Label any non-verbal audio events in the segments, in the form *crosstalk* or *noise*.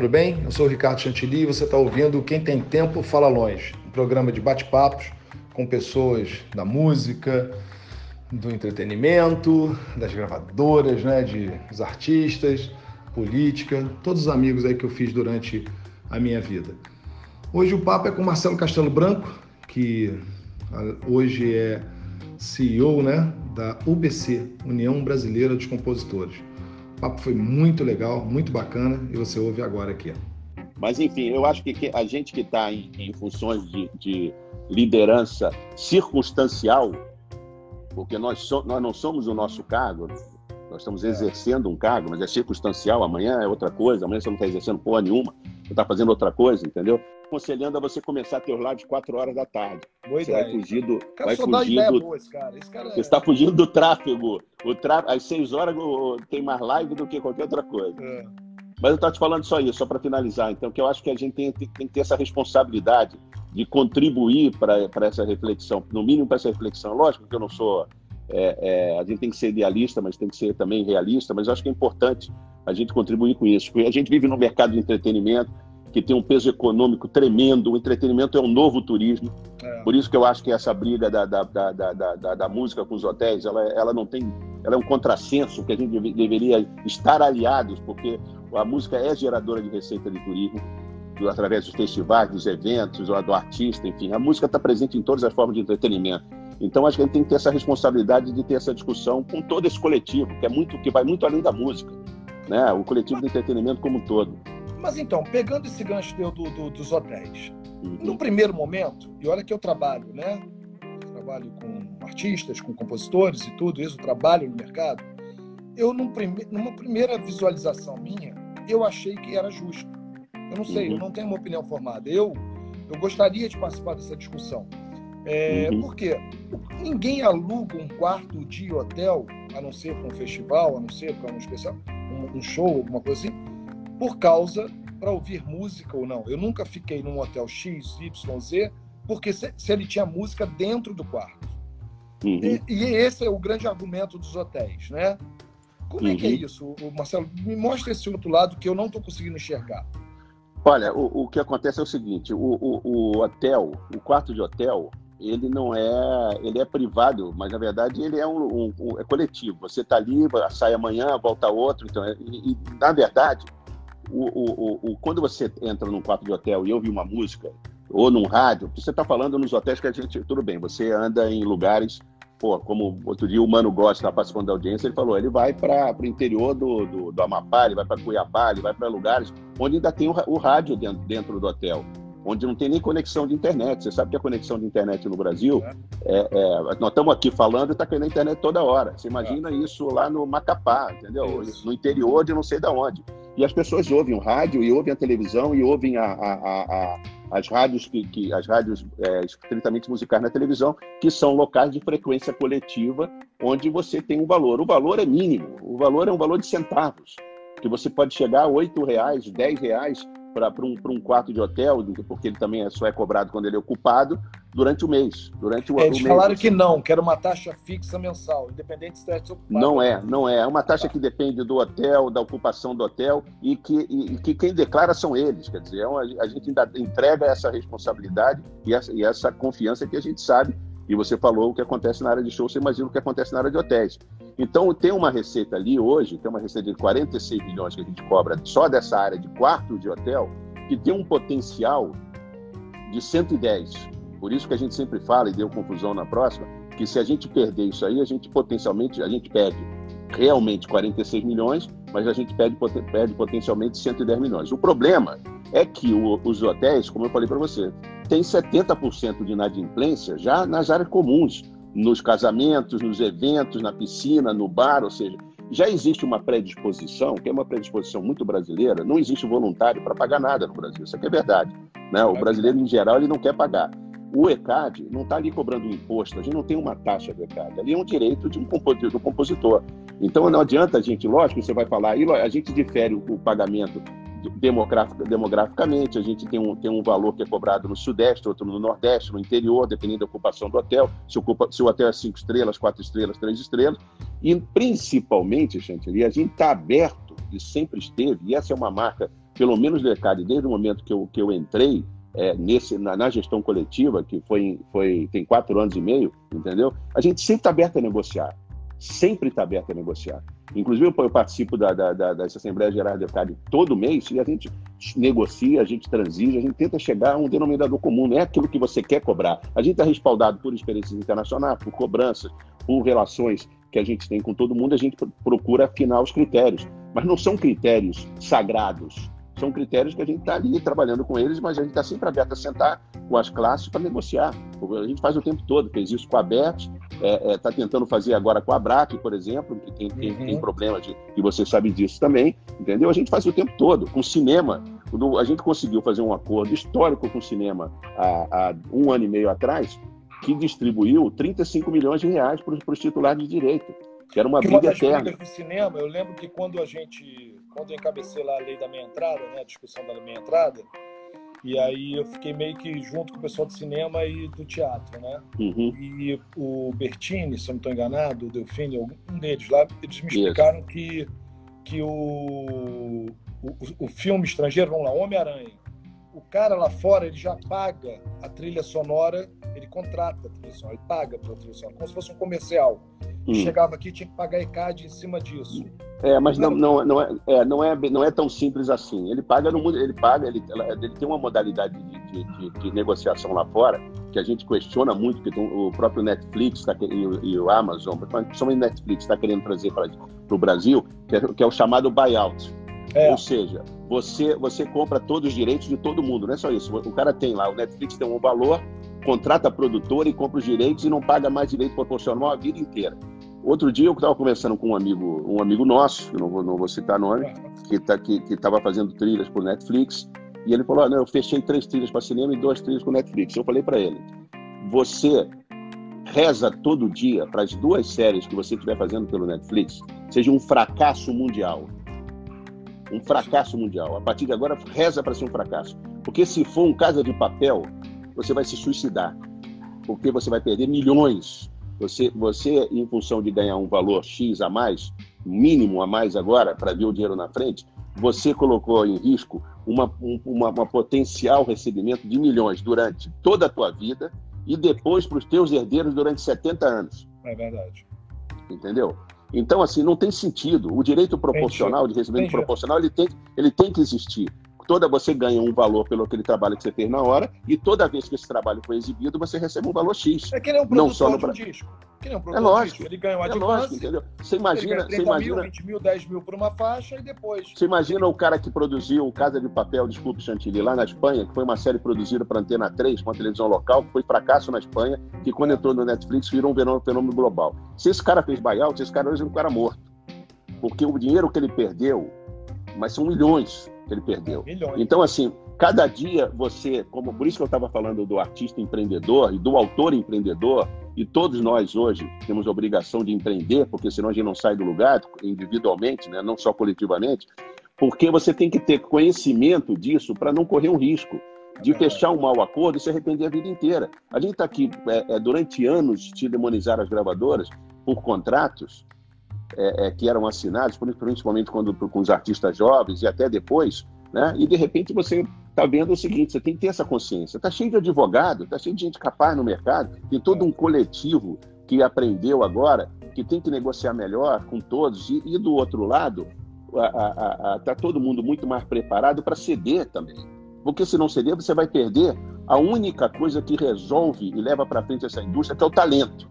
tudo bem? Eu sou o Ricardo Chantilly e você está ouvindo Quem Tem Tempo Fala Longe, um programa de bate-papos com pessoas da música, do entretenimento, das gravadoras, né, de, dos artistas, política, todos os amigos aí que eu fiz durante a minha vida. Hoje o papo é com Marcelo Castelo Branco, que hoje é CEO né, da UBC, União Brasileira dos Compositores. O papo foi muito legal, muito bacana e você ouve agora aqui. Mas, enfim, eu acho que a gente que está em, em, funções de, de, liderança circunstancial, porque nós, so, nós não somos o nosso cargo, nós estamos é. exercendo um cargo, mas é circunstancial, amanhã é outra coisa, amanhã você não está exercendo porra nenhuma, você está fazendo outra coisa, entendeu? Aconselhando a você começar a ter os lives 4 horas da tarde. Boa você ideia. vai fugir do. Vai fugir do boa, esse cara. Esse cara é... Você está fugindo do tráfego. O tra... Às 6 horas tem mais live do que qualquer outra coisa. É. Mas eu estou te falando só isso, só para finalizar. Então, que eu acho que a gente tem, tem, tem que ter essa responsabilidade de contribuir para essa reflexão, no mínimo para essa reflexão. Lógico que eu não sou. É, é, a gente tem que ser idealista, mas tem que ser também realista. Mas eu acho que é importante a gente contribuir com isso. Porque a gente vive num mercado de entretenimento que tem um peso econômico tremendo. O entretenimento é um novo turismo. É. Por isso que eu acho que essa briga da, da, da, da, da música com os hotéis, ela, ela não tem. Ela é um contrassenso que a gente deveria estar aliados, porque a música é geradora de receita de turismo através dos festivais, dos eventos, do artista, enfim. A música está presente em todas as formas de entretenimento. Então acho que a gente tem que ter essa responsabilidade de ter essa discussão com todo esse coletivo, que é muito que vai muito além da música, né? O coletivo de entretenimento como um todo. Mas então, pegando esse gancho do, do, dos hotéis, uhum. no primeiro momento, e olha que eu trabalho, né? trabalho com artistas, com compositores e tudo isso, trabalho no mercado. Eu, num prime... numa primeira visualização minha, eu achei que era justo. Eu não sei, uhum. eu não tenho uma opinião formada. Eu, eu gostaria de participar dessa discussão. É, uhum. Porque ninguém aluga um quarto de hotel, a não ser para um festival, a não ser para um especial, um, um show, alguma coisa assim, por causa para ouvir música ou não. Eu nunca fiquei num hotel X, Y, Z, porque se, se ele tinha música dentro do quarto. Uhum. E, e, esse é o grande argumento dos hotéis, né? Como uhum. é que é uhum. isso, Marcelo? Me mostra esse outro lado que eu não estou conseguindo enxergar. Olha, o, o, que acontece é o seguinte: o, o, o, hotel, o quarto de hotel, ele não é, ele é privado, mas na verdade ele é um, um, um é coletivo. Você está ali, sai amanhã, volta outro, então, é, e, e, na verdade o, o, o, quando você entra num quarto de hotel e ouve uma música, ou num rádio, você está falando nos hotéis que a gente, tudo bem, você anda em lugares, pô, como outro dia o Mano Gosta, está participando da audiência, ele falou, ele vai para o interior do, do, do, Amapá, ele vai para Cuiabá, ele vai para lugares onde ainda tem o, o rádio dentro, dentro do hotel onde não tem nem conexão de internet. Você sabe que a conexão de internet no Brasil, é, é, nós estamos aqui falando e está caindo a internet toda hora. Você imagina é. isso lá no Macapá, entendeu? Isso. No interior de não sei de onde. E as pessoas ouvem o rádio e ouvem a televisão e ouvem a, a, a, as rádios que, que as rádios é, estritamente musicais na televisão, que são locais de frequência coletiva, onde você tem um valor. O valor é mínimo, o valor é um valor de centavos, que você pode chegar a oito reais, dez reais para um, um quarto de hotel, porque ele também é, só é cobrado quando ele é ocupado, durante o mês. Durante o, é, eles o mês, falaram que não, que era uma taxa fixa mensal, independente se estivesse ocupado. Não é, não é. É uma taxa que depende do hotel, da ocupação do hotel, e que, e, que quem declara são eles. Quer dizer, é uma, a gente ainda entrega essa responsabilidade e essa, e essa confiança que a gente sabe. E você falou o que acontece na área de show, você imagina o que acontece na área de hotéis. Então, tem uma receita ali hoje, tem uma receita de 46 milhões que a gente cobra só dessa área de quarto de hotel, que tem um potencial de 110. Por isso que a gente sempre fala, e deu confusão na próxima, que se a gente perder isso aí, a gente potencialmente, a gente perde realmente 46 milhões, mas a gente perde, perde potencialmente 110 milhões. O problema é que o, os hotéis, como eu falei para você, tem 70% de inadimplência já nas áreas comuns, nos casamentos, nos eventos, na piscina, no bar, ou seja, já existe uma predisposição, que é uma predisposição muito brasileira, não existe voluntário para pagar nada no Brasil, isso aqui é verdade. Né? O brasileiro, em geral, ele não quer pagar. O ECAD não está ali cobrando um imposto, a gente não tem uma taxa do ECAD, ali é um direito de um. Do compositor. Então não adianta a gente, lógico, você vai falar, a gente difere o pagamento demograficamente, a gente tem um, tem um valor que é cobrado no Sudeste, outro no Nordeste, no interior, dependendo da ocupação do hotel, se, ocupa, se o hotel é cinco estrelas, quatro estrelas, três estrelas, e principalmente, Chantilly, a gente está aberto, e sempre esteve, e essa é uma marca pelo menos Decade, desde o momento que eu, que eu entrei é, nesse, na, na, gestão coletiva, que foi, foi tem quatro anos e meio, entendeu? A gente sempre está aberto a negociar. Sempre está aberto a negociar. Inclusive, eu, participo da, da, da, das Assembleias de Decade todo mês e a gente negocia, a gente transige, a gente tenta chegar a um denominador comum. Não é aquilo que você quer cobrar. A gente está respaldado por experiências internacionais, por cobranças, por relações que a gente tem com todo mundo, a gente procura afinar os critérios. Mas não são critérios sagrados. São critérios que a gente está ali trabalhando com eles, mas a gente está sempre aberto a sentar com as classes para negociar. A gente faz o tempo todo, fez isso com a BET, está é, é, tá tentando fazer agora com a BRAC, por exemplo, que tem, tem, uhum. tem problemas de, e você sabe disso também, entendeu? A gente faz o tempo todo. Com o cinema, a gente conseguiu fazer um acordo histórico com o cinema há, há um ano e meio atrás, que distribuiu 35 milhões de reais para os titulares de direito, que era uma briga eterna. do cinema, eu lembro que quando a gente, quando eu encabecei lá a lei da meia entrada, né, a discussão da meia entrada, e aí eu fiquei meio que junto com o pessoal do cinema e do teatro, né? Uhum. E o Bertini, se eu não estou enganado, o Delfine, um deles lá, eles me explicaram que, que o, o, o filme estrangeiro, vamos lá, Homem-Aranha, o cara lá fora ele já paga a trilha sonora, ele contrata a trilha sonora, ele paga pela trilha sonora, como se fosse um comercial. Hum. Chegava aqui tinha que pagar ECAD em cima disso. É, mas não, não, não, é, é, não, é, não é tão simples assim. Ele paga no ele paga, ele, ele tem uma modalidade de, de, de, negociação lá fora que a gente questiona muito, que o próprio Netflix tá, e, e o Amazon, principalmente o Netflix está querendo trazer para o Brasil, que é, que é o chamado buyout. É. Ou seja, você, você compra todos os direitos de todo mundo, não é só isso. O cara tem lá, o Netflix tem um valor, contrata a produtora e compra os direitos e não paga mais direito proporcional a vida inteira. Outro dia eu estava conversando com um amigo, um amigo nosso, não vou, não vou citar nome, que tá, estava fazendo trilhas para Netflix, e ele falou: ah, não, eu fechei três trilhas para cinema e duas trilhas com Netflix. Eu falei para ele: você reza todo dia para as duas séries que você estiver fazendo pelo Netflix seja um fracasso mundial um fracasso mundial. A partir de agora, reza para ser um fracasso. Porque se for um casa de papel, você vai se suicidar. Porque você vai perder milhões. Você, você em função de ganhar um valor X a mais, mínimo a mais agora, para ver o dinheiro na frente, você colocou em risco uma, uma, uma potencial recebimento de milhões durante toda a tua vida e depois para os teus herdeiros durante 70 anos. É verdade. Entendeu? Então, assim, não tem sentido. O direito proporcional, de recebimento Entendi. proporcional, ele tem, ele tem que existir. Toda você ganha um valor pelo aquele trabalho que você fez na hora, e toda vez que esse trabalho foi exibido, você recebe um valor X. É que nem um produtor não só no... de um disco. Que nem um é lógico. Ele ganha uma é lógico, entendeu? Você imagina, você imagina mil, 20 mil, 10 mil por uma faixa e depois. Você imagina o cara que produziu Casa de Papel, desculpe, Chantilly, lá na Espanha, que foi uma série produzida para Antena 3, com a televisão local, que foi fracasso na Espanha, que quando entrou no Netflix virou um fenômeno global. Se esse cara fez buyout, esse cara hoje é um cara morto. Porque o dinheiro que ele perdeu, mas são milhões que ele perdeu. Milhões. Então, assim, cada dia você, como por isso que eu estava falando do artista empreendedor e do autor empreendedor, e todos nós hoje temos a obrigação de empreender, porque senão a gente não sai do lugar individualmente, né? não só coletivamente, porque você tem que ter conhecimento disso para não correr um risco de fechar um mau acordo e se arrepender a vida inteira. A gente está aqui é, é, durante anos te demonizar as gravadoras por contratos é, é, que eram assinados, principalmente quando com os artistas jovens e até depois, né? E de repente você está vendo o seguinte: você tem que ter essa consciência. Está cheio de advogado, está cheio de gente capaz no mercado, tem todo um coletivo que aprendeu agora que tem que negociar melhor com todos e, e do outro lado está todo mundo muito mais preparado para ceder também. Porque se não ceder, você vai perder a única coisa que resolve e leva para frente essa indústria, que é o talento.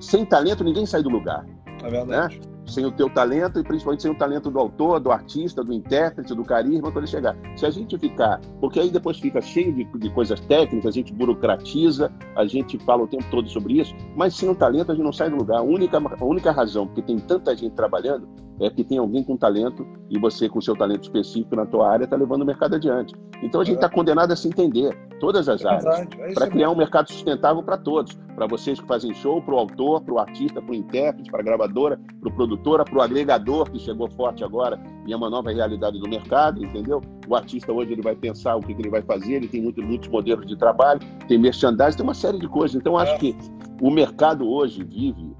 Sem talento, ninguém sai do lugar. É verdade. Né? sem o teu talento e principalmente sem o talento do autor, do artista, do intérprete, do carisma, quando ele chegar. Se a gente ficar, porque aí depois fica cheio de, de coisas técnicas, a gente burocratiza, a gente fala o tempo todo sobre isso, mas sem o talento a gente não sai do lugar. A única, a única razão porque tem tanta gente trabalhando é que tem alguém com talento e você com seu talento específico na tua área está levando o mercado adiante. Então a gente está é. condenado a se entender todas as é áreas é para criar um mercado sustentável para todos, para vocês que fazem show, para o autor, para o artista, para o intérprete, para a gravadora, para o produtora, para o agregador que chegou forte agora e é uma nova realidade do mercado, entendeu? O artista hoje ele vai pensar o que, que ele vai fazer, ele tem muito, muitos modelos de trabalho, tem merchandising, tem uma série de coisas. Então acho é. que o mercado hoje vive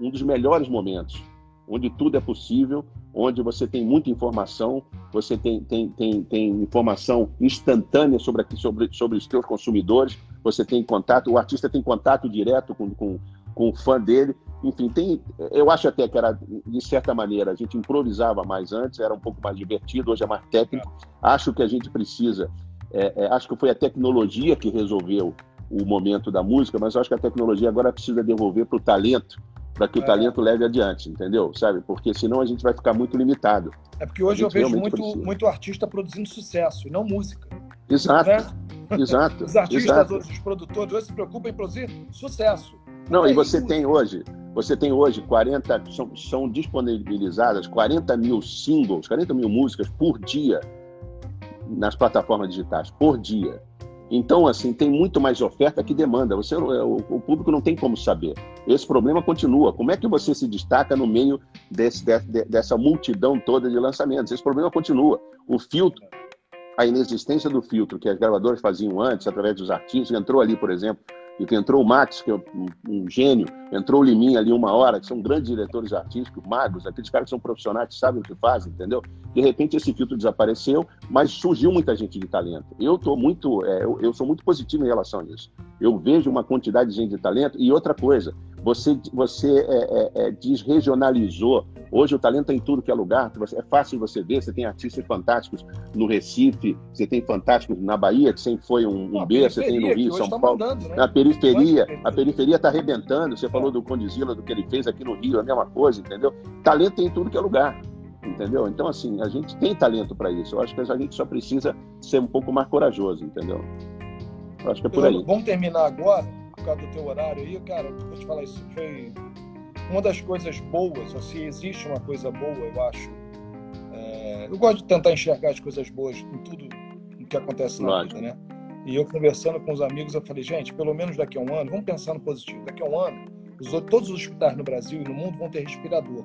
um dos melhores momentos onde tudo é possível, onde você tem muita informação, você tem, tem, tem, tem informação instantânea sobre, aqui, sobre, sobre os seus consumidores, você tem contato, o artista tem contato direto com, com, com o fã dele. Enfim, tem, eu acho até que era, de certa maneira, a gente improvisava mais antes, era um pouco mais divertido, hoje é mais técnico. Acho que a gente precisa, é, é, acho que foi a tecnologia que resolveu o momento da música, mas acho que a tecnologia agora precisa devolver para o talento, para que o é. talento leve adiante, entendeu? Sabe? Porque senão a gente vai ficar muito limitado. É porque hoje eu vejo muito, muito artista produzindo sucesso, e não música. Exato. Né? *laughs* Exato. os artistas, exato. os produtores hoje se preocupam em produzir sucesso. Não, é e você isso. tem hoje, você tem hoje 40, são, são disponibilizadas 40 mil singles, 40 mil músicas por dia nas plataformas digitais, por dia. Então, assim, tem muito mais oferta que demanda. Você, o, o, público não tem como saber. Esse problema continua. Como é que você se destaca no meio desse, de, dessa multidão toda de lançamentos? Esse problema continua. O filtro, a inexistência do filtro que as gravadoras faziam antes, através dos artistas, entrou ali, por exemplo, e que entrou o Max, que é um, um, gênio, entrou o Liminha ali uma hora, que são grandes diretores artísticos, magos, aqueles caras que são profissionais, que sabem o que fazem, entendeu? De repente esse filtro desapareceu, mas surgiu muita gente de talento. Eu tô muito, é, eu, eu sou muito positivo em relação a isso. Eu vejo uma quantidade de gente de talento e outra coisa, você, você é, é, é desregionalizou. Hoje o talento está em tudo que é lugar. É fácil você ver. Você tem artistas fantásticos no Recife, você tem fantásticos na Bahia, que sempre foi um, um B, você tem no Rio, São tá Paulo. Mandando, né? Na periferia, a periferia está arrebentando. Você falou do Condizila, do que ele fez aqui no Rio, a mesma coisa, entendeu? Talento tem em tudo que é lugar entendeu? Então, assim, a gente tem talento para isso. Eu acho que a gente só precisa ser um pouco mais corajoso, entendeu? Eu acho que é por aí. Vamos terminar agora causa do teu horário aí, cara, vou te falar, isso foi uma das coisas boas, ou se existe uma coisa boa, eu acho. É, eu gosto de tentar enxergar as coisas boas em tudo o que acontece na vida, né? E eu conversando com os amigos, eu falei, gente, pelo menos daqui a um ano, vamos pensar no positivo, daqui a um ano, os, todos os hospitais no Brasil e no mundo vão ter respirador,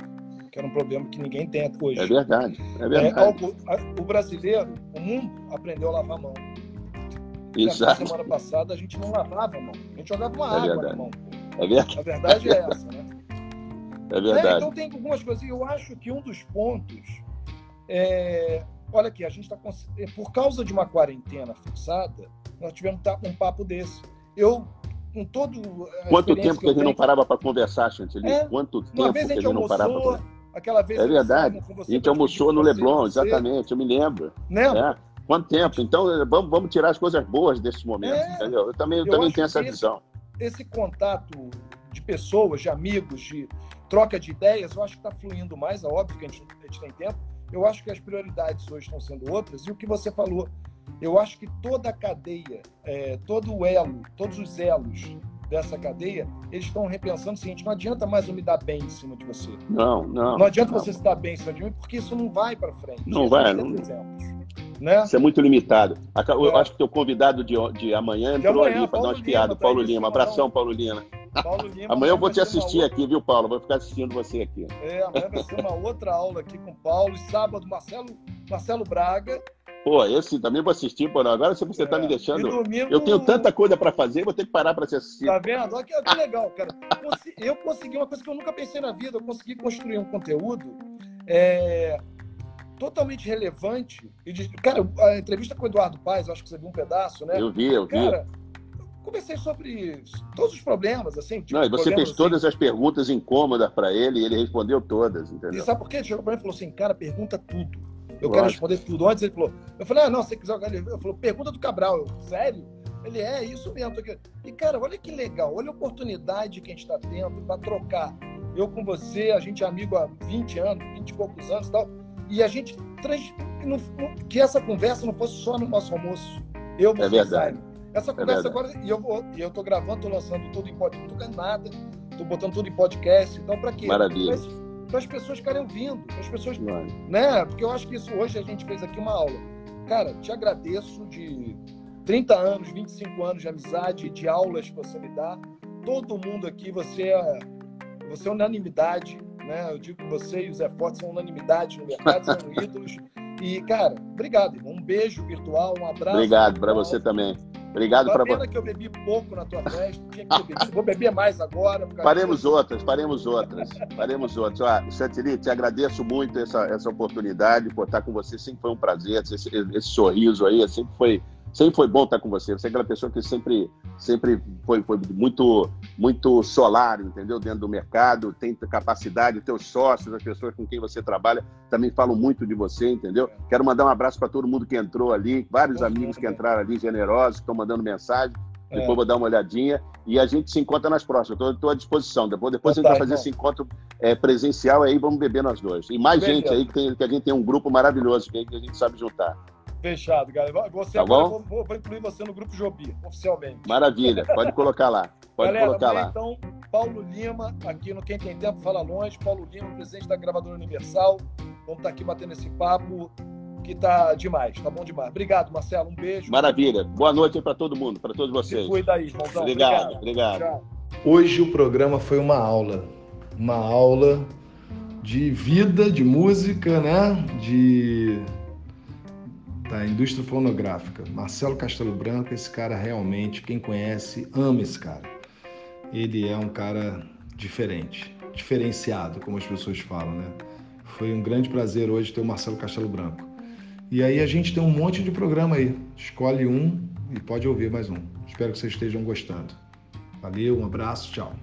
que era um problema que ninguém tem hoje. É verdade, é verdade. É, o brasileiro, o mundo aprendeu a lavar a mão. Exato. semana passada a gente não lavava a mão. A gente jogava uma é água verdade. na mão. É verdade. A verdade é essa, né? É verdade. É, então tem algumas coisas. Eu acho que um dos pontos é. Olha aqui, a gente está. É, por causa de uma quarentena forçada, nós tivemos um papo desse. Eu, com todo. Quanto tempo que, a gente não parava para conversar, Chantilly? É, Quanto tempo que a gente, não parava para. Aquela vez é verdade. a gente almoçou no Leblon, exatamente, eu me lembro. Lembra? É. Quanto tempo? Então, vamos, vamos tirar as coisas boas desse momento, é, entendeu? Eu também, eu, eu também tenho essa esse, visão. Esse contato de pessoas, de amigos, de troca de ideias, eu acho que está fluindo mais, é óbvio que a gente, a gente tem tempo. Eu acho que as prioridades hoje estão sendo outras. E o que você falou, eu acho que toda a cadeia, é, todo o elo, todos os elos dessa cadeia, eles estão repensando o seguinte: não adianta mais eu me dar bem em cima de você. Não, não. Não adianta não. você se dar bem em cima de mim, porque isso não vai para frente. Não vai, não. Né? Isso é muito limitado. Eu é. acho que teu convidado de, de amanhã entrou ali para dar umas piadas. Paulo Lima. Abração, Paulo Lima. Paulo Lima *laughs* amanhã eu vou te assistir aqui, viu, Paulo? Vou ficar assistindo você aqui. É, amanhã vai ser uma outra aula aqui com o Paulo. E sábado, Marcelo, Marcelo Braga. Pô, esse também vou assistir, pô. Agora você está é. me deixando. Domingo... Eu tenho tanta coisa para fazer, vou ter que parar para te assistir. Tá vendo? Olha que, que legal, cara. Eu consegui uma coisa que eu nunca pensei na vida. Eu consegui construir um conteúdo é, totalmente relevante. E de, cara, a entrevista com o Eduardo Paes, acho que você viu um pedaço, né? Eu vi, eu vi. Cara, comecei sobre todos os problemas, assim. Tipo, Não, e você fez assim. todas as perguntas incômodas para ele e ele respondeu todas, entendeu? E sabe por quê? Ele chegou para mim e falou assim, cara, pergunta tudo. Eu Lógico. quero responder tudo. Antes ele falou, eu falei, ah, não, se você quiser ele falou, pergunta do Cabral. Eu, sério? Ele é isso mesmo. E, cara, olha que legal, olha a oportunidade que a gente está tendo para trocar. Eu com você, a gente é amigo há 20 anos, 20 e poucos anos e tal e a gente trans, que essa conversa não fosse só no nosso almoço. Eu vou é verdade. Essa é conversa é agora, e eu e tô gravando, tô lançando tudo em podcast, não tô ganhando nada, tô botando tudo em podcast, então para quê? Maravilha. Para as pessoas ficarem ouvindo, para as pessoas, né? Porque eu acho que isso hoje a gente fez aqui uma aula. Cara, te agradeço de 30 anos, 25 anos de amizade, de aulas que você me dá. Todo mundo aqui, você é, você é unanimidade né? Eu digo que você e o Zé Forte são unanimidade no mercado, são *laughs* ídolos. E, cara, obrigado, irmão. Um beijo virtual, um abraço. Obrigado para você também. Obrigado para você. que eu bebi pouco na tua festa, tinha que beber. *laughs* Vou beber mais agora. Faremos outras, faremos outras, faremos outras. Ó, Chantilly, te agradeço muito essa, essa oportunidade por estar com você. Sempre foi um prazer, esse, esse sorriso aí, sempre foi sempre foi bom estar com você. Você é aquela pessoa que sempre, sempre foi, foi muito, muito solar, entendeu? Dentro do mercado, tem capacidade, teus sócios, as pessoas com quem você trabalha também falam muito de você, entendeu? Quero mandar um abraço para todo mundo que entrou ali, vários amigos que entraram ali, generosos, que estão mandando mensagem. É. Depois vou dar uma olhadinha e a gente se encontra nas próximas. Estou à disposição. Depois, depois a gente vai fazer esse encontro é, presencial aí, vamos beber nós dois. E mais Beleza. gente aí, que, tem, que a gente tem um grupo maravilhoso que a gente sabe juntar. Fechado, galera. Você tá agora, bom? Vou, vou, incluir você no grupo Jobi, oficialmente. Maravilha, pode colocar lá. Pode galera, colocar lá. Então, Paulo Lima, aqui no Quem Tem Tempo Fala Longe. Paulo Lima, presidente da Gravadora Universal. Vamos estar tá aqui batendo esse papo que tá demais, tá bom demais. Obrigado, Marcelo. Um beijo. Maravilha. Boa noite para todo mundo, para todos vocês. Se cuida aí, irmãozão. Obrigado, obrigado. obrigado. Hoje o programa foi uma aula. Uma aula de vida, de música, né? De da indústria fonográfica. Marcelo Castelo Branco, esse cara realmente, quem conhece, ama esse cara. Ele é um cara diferente, diferenciado, como as pessoas falam, né? Foi um grande prazer hoje ter o Marcelo Castelo Branco. E aí a gente tem um monte de programa aí. Escolhe um e pode ouvir mais um. Espero que vocês estejam gostando. Valeu, um abraço, tchau.